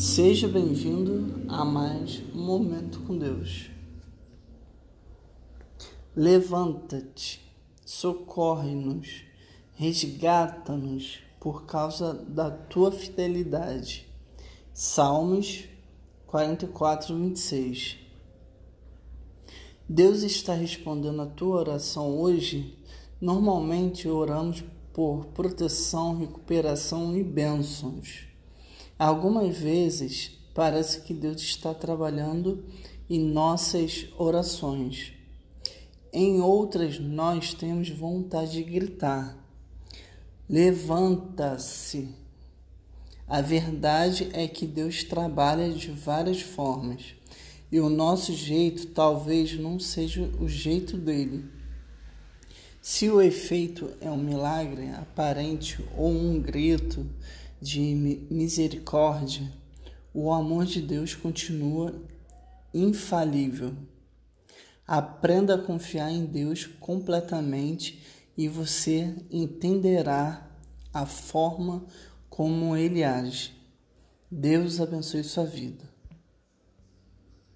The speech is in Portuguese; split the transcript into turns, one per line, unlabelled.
Seja bem-vindo a mais um momento com Deus. Levanta-te, socorre-nos, resgata-nos por causa da tua fidelidade. Salmos 44, 26. Deus está respondendo a tua oração hoje. Normalmente oramos por proteção, recuperação e bênçãos. Algumas vezes parece que Deus está trabalhando em nossas orações. Em outras, nós temos vontade de gritar: Levanta-se! A verdade é que Deus trabalha de várias formas e o nosso jeito talvez não seja o jeito dele. Se o efeito é um milagre aparente ou um grito, de misericórdia, o amor de Deus continua infalível. Aprenda a confiar em Deus completamente e você entenderá a forma como ele age. Deus abençoe sua vida.